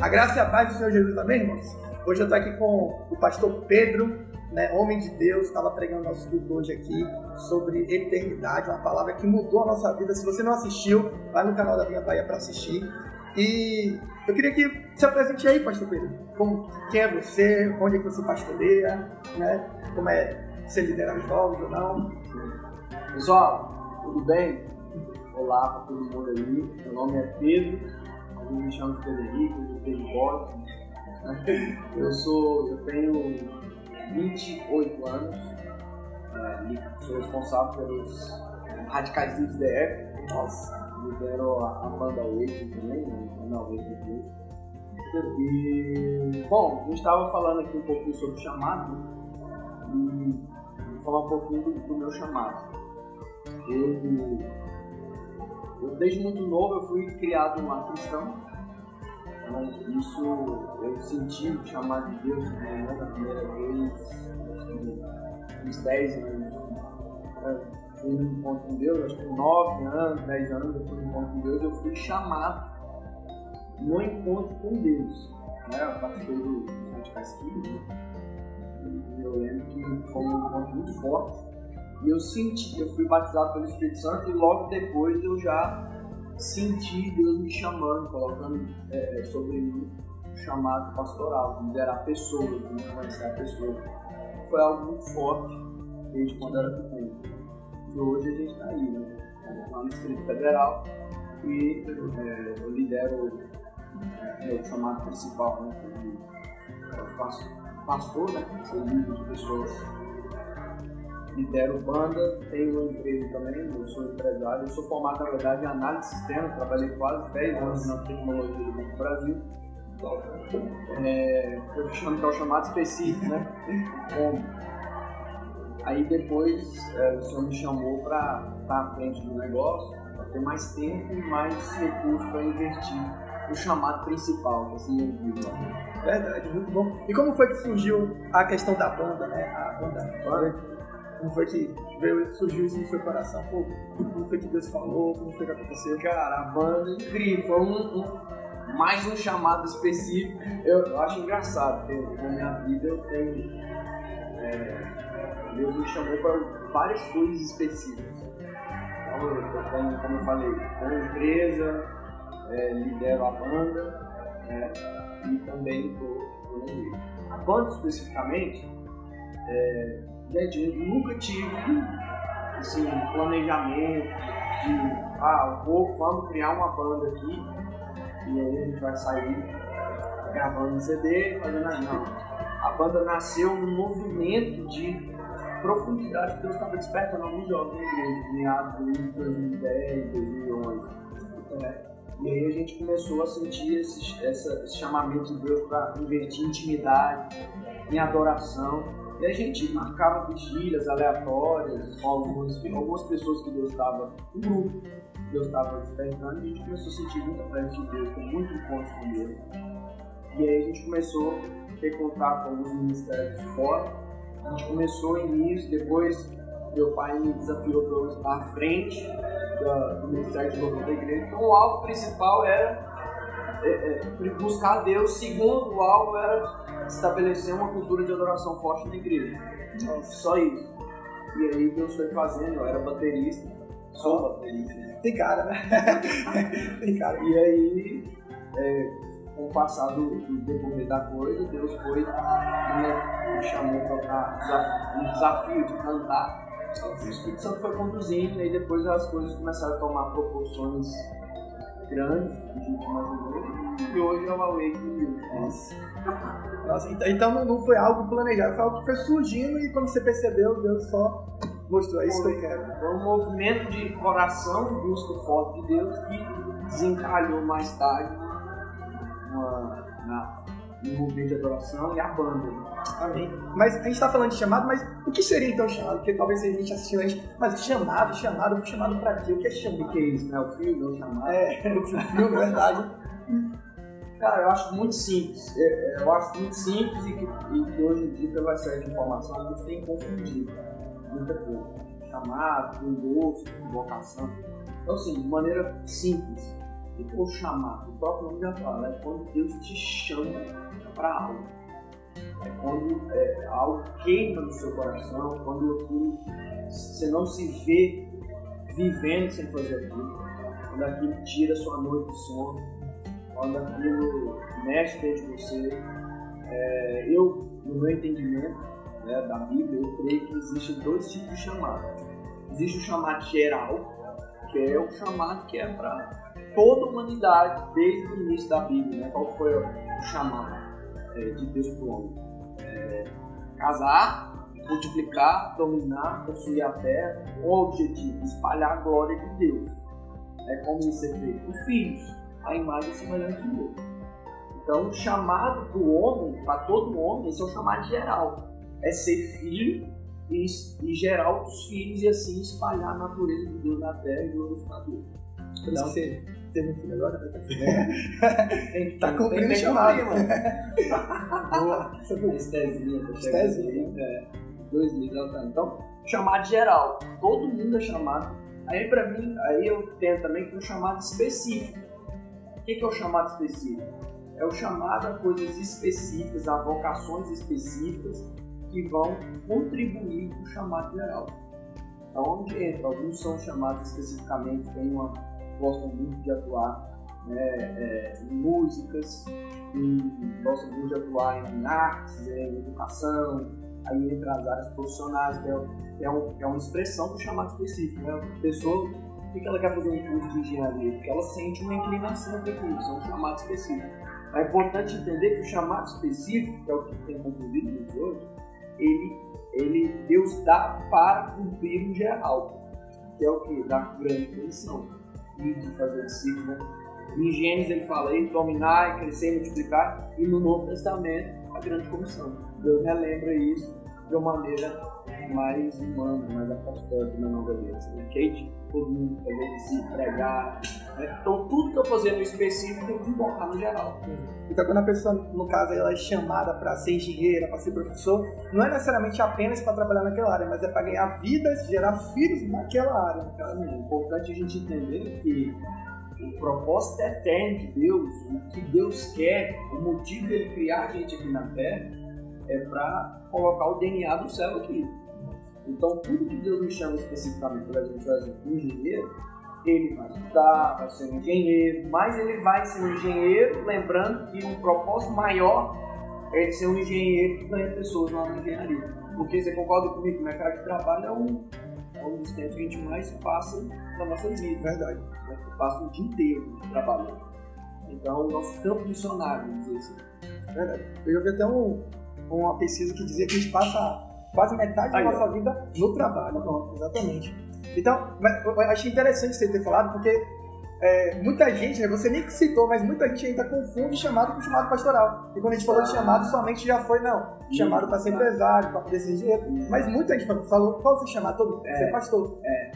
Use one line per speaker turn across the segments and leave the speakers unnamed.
A graça e a paz do Senhor Jesus, amém, irmãos? Hoje eu estou aqui com o pastor Pedro, né, homem de Deus, estava pregando nosso culto hoje aqui sobre eternidade, uma palavra que mudou a nossa vida. Se você não assistiu, vai no canal da Vinha Bahia para assistir. E eu queria que se apresente aí, pastor Pedro. Como, quem é você? Onde é que você pastoreia? Né? Como é você lidera jovens ou não?
Pessoal, tudo bem? Olá para todo mundo aí. Meu nome é Pedro. Alguns me Pedro Henrique, de Pedro Borges. Eu sou, eu tenho 28 anos. É, sou responsável pelos radicais do DF. Nossa lidero a, banda Wake também, né? o canal Wake E, bom, a gente estava falando aqui um pouquinho sobre o chamado, né? e vou falar um pouquinho do, do meu chamado. Eu, eu, desde muito novo, eu fui criado uma cristão, então, isso eu senti o chamado de Deus né, na primeira vez, uns 10 anos fui no encontro com Deus, acho que 9 anos, 10 anos eu fui no encontro com Deus, eu fui chamado no encontro com Deus. Né? Eu participei do Sete Casquilhos, né? e eu lembro que foi um encontro muito forte. Eu senti, eu fui batizado pelo Espírito Santo e logo depois eu já senti Deus me chamando, colocando é, sobre mim o chamado pastoral, liderar pessoas, influenciar pessoas. Foi algo muito forte desde quando era pequeno. E hoje a gente está aí, né? lá no Distrito Federal e é, eu lidero é, o chamado principal, né? Eu faço pastor, né? Sou líder de pessoas. Lidero banda, tenho uma empresa também, eu sou empresário, eu sou formado na verdade em análise de sistemas, trabalhei quase 10 anos na tecnologia do Banco Brasil. É, eu chamo que é o chamado específico, né? Aí depois é, o senhor me chamou para estar à frente do negócio, para ter mais tempo e mais recursos para investir no chamado principal, que assim eu.
Verdade, muito bom. E como foi que surgiu a questão da banda, né? A banda. Como foi que veio, surgiu isso no seu coração? Pô, como foi que Deus falou? Como foi que aconteceu?
Cara, a banda incrível. Foi um, um, mais um chamado específico. Eu, eu acho engraçado, porque na minha vida eu tenho. É, Deus me chamou para várias coisas específicas. Então, eu tenho, como eu falei, tenho empresa, é, lidero a banda né, e também estou na igreja. A banda, especificamente, é, eu nunca tive assim, planejamento de, ah, vou, vamos criar uma banda aqui e aí a gente vai sair gravando um CD fazendo assim. Não. A banda nasceu num movimento de profundidade que Deus estava despertando alguns jovens na igreja, meados de 2010, 2011. É. E aí a gente começou a sentir esse, esse chamamento de Deus para investir em intimidade, em adoração. E a gente marcava vigílias aleatórias com algumas, algumas pessoas que Deus estava, um grupo Deus estava despertando, e a gente começou a sentir muita presença de Deus, com muito encontro com Deus. E aí a gente começou a ter contato com alguns ministérios fora, a gente começou nisso, depois meu pai me desafiou para eu estar à frente do Ministério de Louvor da igreja. Então o alvo principal era buscar Deus, segundo o alvo era estabelecer uma cultura de adoração forte na igreja. Só isso. E aí Deus foi fazendo, eu era baterista, sou baterista.
Tem cara, né? Tem cara.
E aí, é, com o passar do, do decorrer da coisa, Deus foi me, me chamou para um desafio de cantar. O Espírito Santo foi conduzindo e aí depois as coisas começaram a tomar proporções grandes que a gente imaginou e hoje é o Awake
Nossa. Nossa, então, então não foi algo planejado, foi algo que foi surgindo e quando você percebeu, Deus só mostrou, é isso que eu quero.
Foi um movimento de coração, busca forte de Deus que desencalhou mais tarde uma, na, no movimento de adoração e a banda.
Amém. Mas a gente está falando de chamado, mas o que seria então chamado? Porque talvez a gente assistiu a gente, mas chamado, chamado, chamado para quê? O que é chamado?
O que é isso, né? O filme, o chamado.
É, o filme, verdade.
Cara, eu acho muito simples. É, é, eu acho muito simples e que, e que hoje em dia, pela série de informação, a gente tem confundido muita coisa. Chamado, gosto, vocação. Então, assim, de maneira simples, Que é o chamado? O próprio nome já fala, é quando Deus te chama para algo. É quando é, algo queima no seu coração, quando você não se vê vivendo sem fazer aquilo, quando aquilo tira sua noite de sono, quando aquilo mexe dentro de você. É, eu, no meu entendimento né, da Bíblia, eu creio que existem dois tipos de chamado. Existe o chamado geral, que é o chamado que é para toda a humanidade desde o início da Bíblia. Né? Qual foi o chamado é, de Deus para o homem? É, casar, multiplicar, dominar, possuir a terra, com o objetivo de espalhar a glória de Deus. É como isso é feito com filhos, a imagem e semelhança de Deus. Então, o chamado para o homem, para todo homem, esse é o chamado geral. É ser filho e, e gerar outros filhos e assim espalhar a natureza de Deus na terra e glorificar Deus.
Então, teve um filho agora, vai ter filho. É. tá cumprindo o chamado.
Boa. Estezinha. Estezinha. É. Dois livros, tá. Então, chamado geral. Todo mundo é chamado. Aí, pra mim, aí eu tenho também que um chamado específico. O que é o chamado específico? É o chamado a coisas específicas, a vocações específicas que vão contribuir para o chamado geral. Então, onde entra? Alguns são chamados especificamente, tem uma, gostam muito de atuar né, é, em músicas, gostam muito de atuar em artes, em educação, aí entra as áreas profissionais, que é, que é, um, que é uma expressão do chamado específico. Né? A pessoa, por que ela quer fazer um curso de engenharia? Porque ela sente uma inclinação para aquilo, são chamados específicos. É importante entender que o chamado específico, que é o que tem confundido muitos hoje, ele, ele, Deus dá para cumprir o geral, que é o que? Da grande comissão, e de fazer discípulos. Né? Em Gênesis ele fala, ele dominar, crescer e multiplicar, e no Novo Testamento a grande comissão. Deus relembra isso de uma maneira mais humana, mais apostólica na nova aliança. Né? É de todo mundo fazer discípulo, pregar. Né? Então tudo que eu fazer no específico tem que invocar no geral.
Então, quando a pessoa, no caso, ela é chamada para ser engenheira, para ser professor, não é necessariamente apenas para trabalhar naquela área, mas é para ganhar vidas, gerar filhos naquela área.
É importante a gente entender que o propósito eterno de Deus, o que Deus quer, o motivo de Ele criar a gente aqui na Terra, é para colocar o DNA do céu aqui. Então, tudo que Deus me chama especificamente, por exemplo, por exemplo um engenheiro, ele vai estudar, vai ser um engenheiro, mas ele vai ser um engenheiro, lembrando que um propósito maior é ele ser um engenheiro que ganha pessoas lá na engenharia. Porque você concorda comigo que o mercado de trabalho é um, é um dos tempos que a gente mais passa na nossa vida.
Verdade.
Né? Passa o dia inteiro trabalhando. Então, o nosso campo missionário, vamos dizer assim.
Verdade. Eu já vi até um, uma pesquisa que dizia que a gente passa quase metade da nossa vida no trabalho. Pronto, exatamente. Então, eu achei interessante você ter falado, porque é, muita gente, né, você nem citou, mas muita gente ainda confunde chamado com chamado pastoral. E quando a gente falou de chamado, somente já foi, não, chamado para ser empresário, para poder ser engenheiro. Mas muita gente falou, qual foi o chamado? Todo é, ser pastor. É.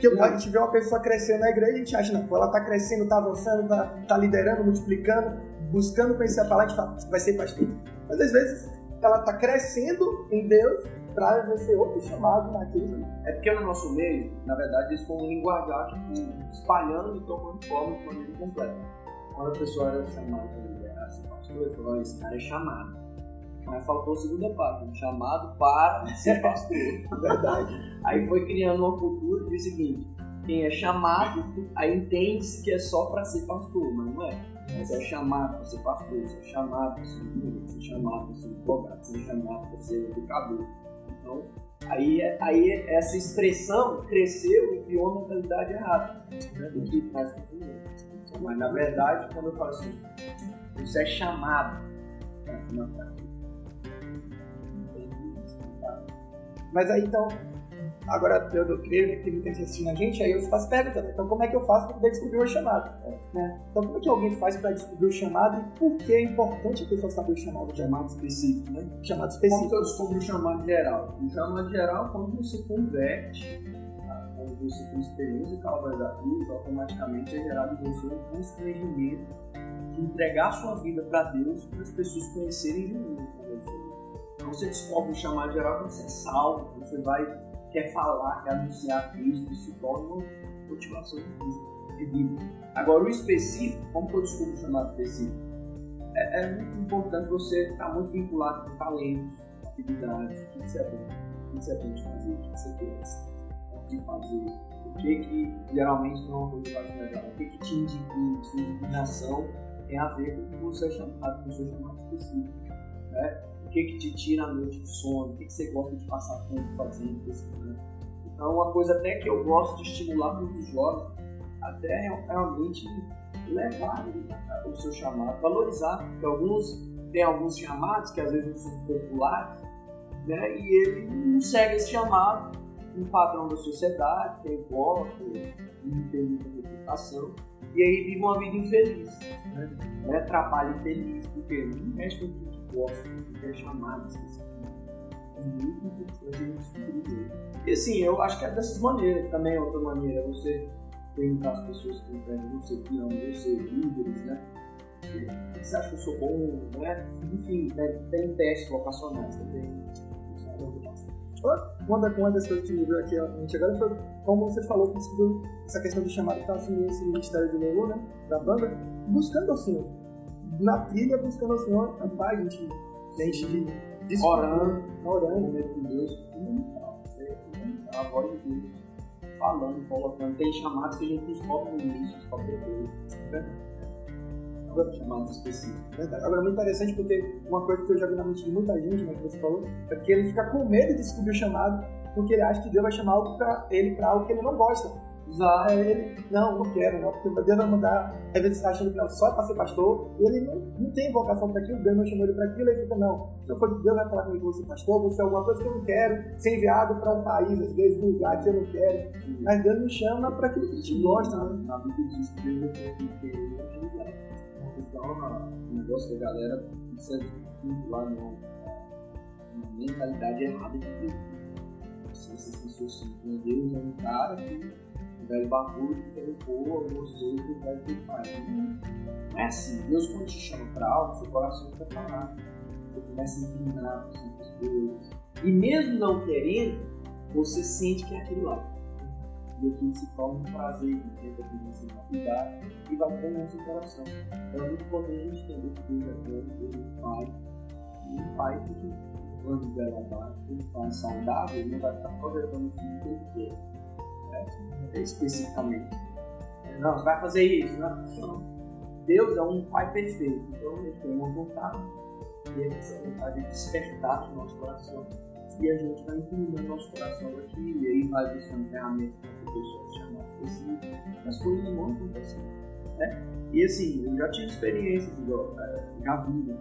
Que a gente vê uma pessoa crescendo na igreja, a gente acha, não, ela está crescendo, está avançando, está tá liderando, multiplicando, buscando conhecer a palavra, a gente fala, vai ser pastor. Mas às vezes ela está crescendo em Deus, para exercer outro chamado naquilo.
É porque no nosso meio, na verdade, isso foi um linguajar que foi espalhando e tomando forma de maneira completa. Quando a pessoa era chamada para liderar, ser pastor, ele falou: esse cara é chamado. Mas faltou a segunda parte, um chamado para ser pastor.
verdade.
Aí foi criando uma cultura de seguinte: quem é chamado, aí entende-se que é só para ser pastor, mas não é. Você é chamado para ser pastor, você é chamado para ser ministro, você é chamado para ser advogado, você é chamado para ser educador. Então, aí, aí essa expressão cresceu e criou uma mentalidade errada, né, do que traz confusão. Mas na verdade, quando eu falo assim, você é chamado para uma
Mas aí então, Agora, eu, creio que tem assistindo a gente, aí eu faço pergunta, né? então como é que eu faço para poder descobrir o chamado? Né? Então como é que alguém faz para descobrir o chamado e por que é importante a pessoa saber o chamado?
O chamado específico, né?
O chamado específico.
Como que eu descubro o chamado geral? O chamado geral é quando você converte, tá? quando você tem experiência com a da vida, automaticamente é gerado em você um constrangimento de entregar sua vida para Deus para as pessoas conhecerem Jesus. Então você descobre o chamado geral quando você é salvo, quando você vai quer falar, quer anunciar Cristo, isso torna motivação de Cristo. de vida. Agora, o específico, como que eu descubro o chamado específico? É, é, muito importante você estar muito vinculado com talentos, atividades, o que você é bom, o que você é de fazer, o que você gosta de fazer, o que que geralmente não é uma coisa acho legal, o que que te indigna, sua indignação tem a ver com o seu chamado, com o seu chamado específico, né? Que que te tira a noite do sono, o que que você gosta de passar tempo fazendo, pesquisando. Então, uma coisa até que eu gosto de estimular muitos jovens, até é realmente levar o seu chamado, valorizar, porque alguns tem alguns chamados que às vezes são populares, né? E ele não segue esse chamado, um padrão da sociedade, tem gosta, não tem muita reputação, e aí vive uma vida infeliz, né? Trabalho infeliz, porque não mexe com o que não quer chamado É gente descobrir E assim, eu acho que é dessas maneiras, também é outra maneira, você perguntar às pessoas que perto de você, que amam você, líderes, né? Você acha que eu sou bom, né? Enfim, né? tem testes vocacionais também.
Uma, uma das coisas que me veio aqui a mente agora foi como você falou que essa questão de chamar para assumir esse ministério de louvor, né? Da banda, buscando Senhor. Na trilha, buscando o Senhor, a gente, a gente
orando,
orando,
momento com Deus. É fundamental. A voz de Deus falando, colocando. Tem chamados que a gente descobre no início, descobre depois. Agora, chamados específicos.
Agora, é muito interessante porque uma coisa que eu já vi na mente de muita gente, né, que você falou, é que ele fica com medo de descobrir o chamado porque ele acha que Deus vai chamar algo pra ele para algo que ele não gosta. Aí ele, não, não quero, não, porque Deus vai mandar, às vezes achando que não, só para ser pastor, ele não, não tem vocação para aquilo, Deus não chamou ele para aquilo, ele fica, não, se eu for Deus vai falar comigo, você pastor, você é alguma coisa que eu não quero, ser enviado para um país, às vezes, um lugar que eu não quero, mas Deus me chama para aquilo que a gente gosta, né?
Na Bíblia diz que Deus é que querer Então, o negócio que a galera precisa vincular numa mentalidade errada de Deus. Assim, essas pessoas assim, Deus é um cara que o velho barbudo que tem boa, gostoso do velho que faz. Não é assim. Deus, quando te chama para algo, seu coração fica parado. Você começa a inclinar para as coisas. E mesmo não querendo, você sente que é aquilo lá. E aquilo se torna um prazer que tenta que você cuidar e vai ganhando seu coração. Então é muito importante a gente entender que Deus é bom, Deus é um pai. E um pai fica voando dela abaixo, um pai saudável, não vai ficar projetando o filho quer né? especificamente. Não, você vai fazer isso, não. não. Deus é um Pai perfeito, então ele tem uma vontade, e essa vontade é despertar no nosso coração, e a gente vai incluindo no nosso coração aquilo, e aí vai buscando ferramentas para pessoas chamadas específicas, as coisas vão acontecendo. Né? E assim, eu já tive experiências, igual, é, já vi, né?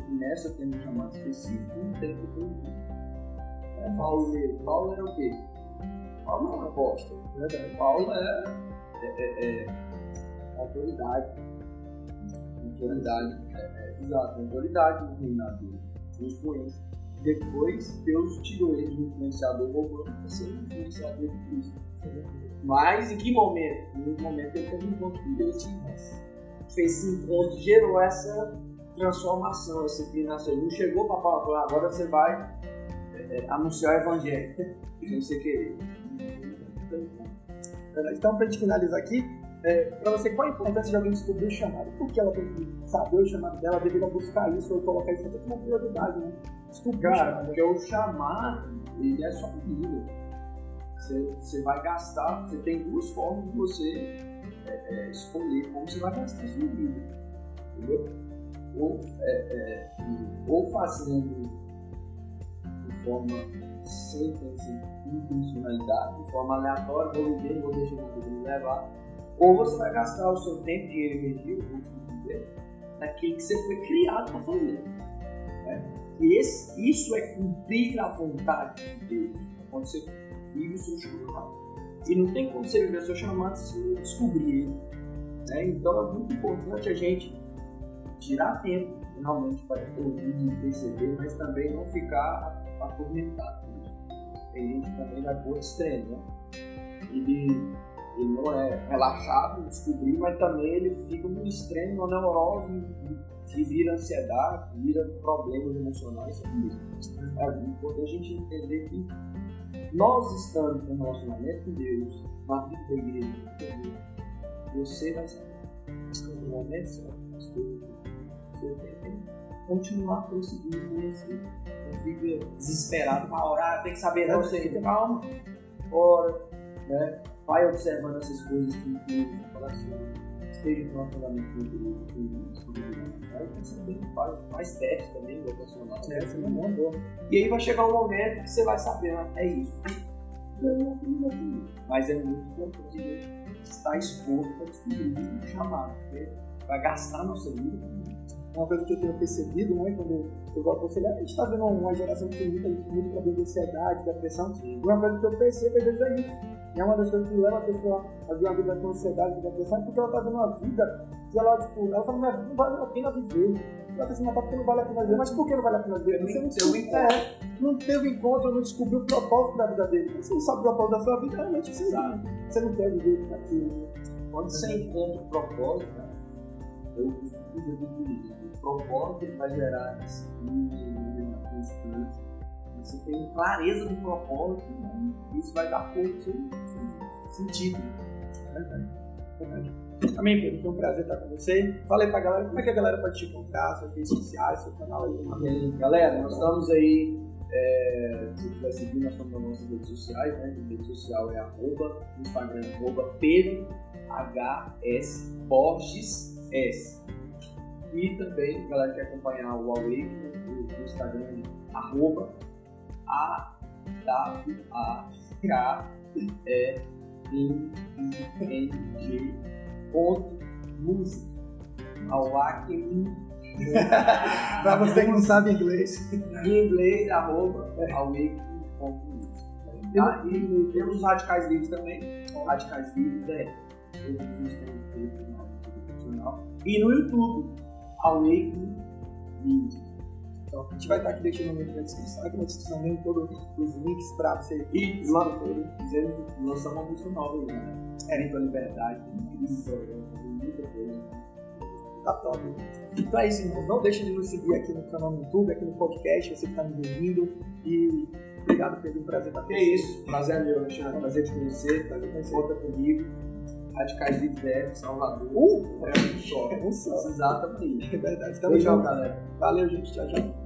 Começa tendo um chamado específico, não tem que ter é, Paulo. Paulo era o quê? Paulo não é apóstolo, né? Paulo é, é, é, é autoridade. Autoridade, é, é, exato, autoridade no reinado dele, influência. Depois Deus tirou ele do influenciador e voltou para ser influenciador de Cristo. Mas em que momento? No momento ele teve um encontro com Deus que fez esse encontro, gerou essa transformação, inclinação. Ele não chegou para falar, agora você vai é, anunciar o evangelho, sem você querer.
Então, para a gente finalizar aqui, é, para você, qual a importância de alguém descobrir o chamado? Por que ela tem que saber o chamado dela, deveria buscar isso ou colocar isso como prioridade, né?
Descobrir Cara, porque o chamado, ele é só vida. Você, você vai gastar, você tem duas formas de você é, é, escolher como você vai gastar a sua vida. Entendeu? Ou, é, é, ou fazendo de forma sem intencionalidade, de forma aleatória, vou viver, vou deixar o me levar. Ou você vai gastar o seu tempo, dinheiro e energia, como se dizer, naquilo que você foi criado para fazer. Né? E esse, isso é cumprir a vontade de Deus, quando você vive o seu chamado. E não tem como você viver o seu chamado se não descobrir ele. Né? Então é muito importante a gente tirar tempo realmente para ouvir perceber, mas também não ficar atormentado tem gente que também vai o extremo, né? Ele, ele não é relaxado, descobrir, mas também ele fica no extremo, na neurose, e vira ansiedade, vira problemas emocionais, sobre isso. É importante a gente entender que nós estamos um relacionamento com Deus, na vida da igreja, você vai saber. No momento certo, as coisas você tem que continuar prosseguindo isso. Não fica desesperado, uma hora, ah, tem que saber, não sei. Calma, ora, né? Vai observando essas coisas que incluem o coração. Esteja no relacionamento com o Vai percebendo, faz, faz teste também vocacional. Né? Você não mandou. E aí vai chegar um momento que você vai saber, né? é isso. Mas é muito importante estar exposto para descobrir o chamado, porque vai gastar nossa vida
uma coisa que eu tenho percebido, né, quando eu vou aconselhar, a gente está vendo uma geração que tem muita, muito problema de ansiedade, depressão, e uma coisa que eu percebo às vezes é isso. É uma das coisas que leva a pessoa a ver uma vida com ansiedade, com depressão, é porque ela está vendo uma vida que ela, tipo, ela fala, minha vida não vale a pena viver. Ela está se matar porque não vale a pena viver. Mas por que não vale a pena viver? Você não, teve, é, não teve encontro, não descobriu o propósito da vida dele. Você não sabe o propósito da sua vida, realmente você, sabe. você não quer viver aquilo.
Quando você encontra o propósito, eu costumo dizer propósito ele vai gerar disciplina, constância. Você tem clareza do propósito, né? isso vai dar seu sentido. É verdade.
É verdade. Amém, Pedro. Foi um prazer estar com você. Fala aí pra galera como é que a galera pode te encontrar, suas redes sociais, seu canal aí.
Amém. Galera, nós estamos aí. É, se quiser seguir, nós estamos nas nossas redes sociais, né? A rede social é arroba, Instagram é arroba Pedro HS Borges S. E também, galera que quer acompanhar o Awakening, no, Instagram, arroba A-W-A-K-E-N-I-N-G ponto música. Awakening.
pra você que não sabe inglês.
Em inglês, arroba awakening.music. Tá? E temos os radicais livres também. Radicais livres é todos os vídeos temos feito E no YouTube, Awakening Music.
Então, a gente vai estar aqui deixando o link na descrição, aqui na descrição mesmo, todos os links para você.
E lá todo, fizemos, lançamos uma música nova aí, né? É. Então, Liberdade, incrível, muita coisa.
Tá top. Então é isso, irmãos. Não deixem de nos seguir aqui no canal no YouTube, aqui no podcast, você que está nos ouvindo. E obrigado, Pedro. Um prazer estar aqui.
É isso. Prazer é meu, Alexandre. Prazer te conhecer. Prazer conhecer. Conta comigo. Radicais de DF, Salvador.
Uh!
É um só.
É.
Exatamente.
É verdade.
Tamo Beijão, galera.
Valeu, gente. Tchau, tchau.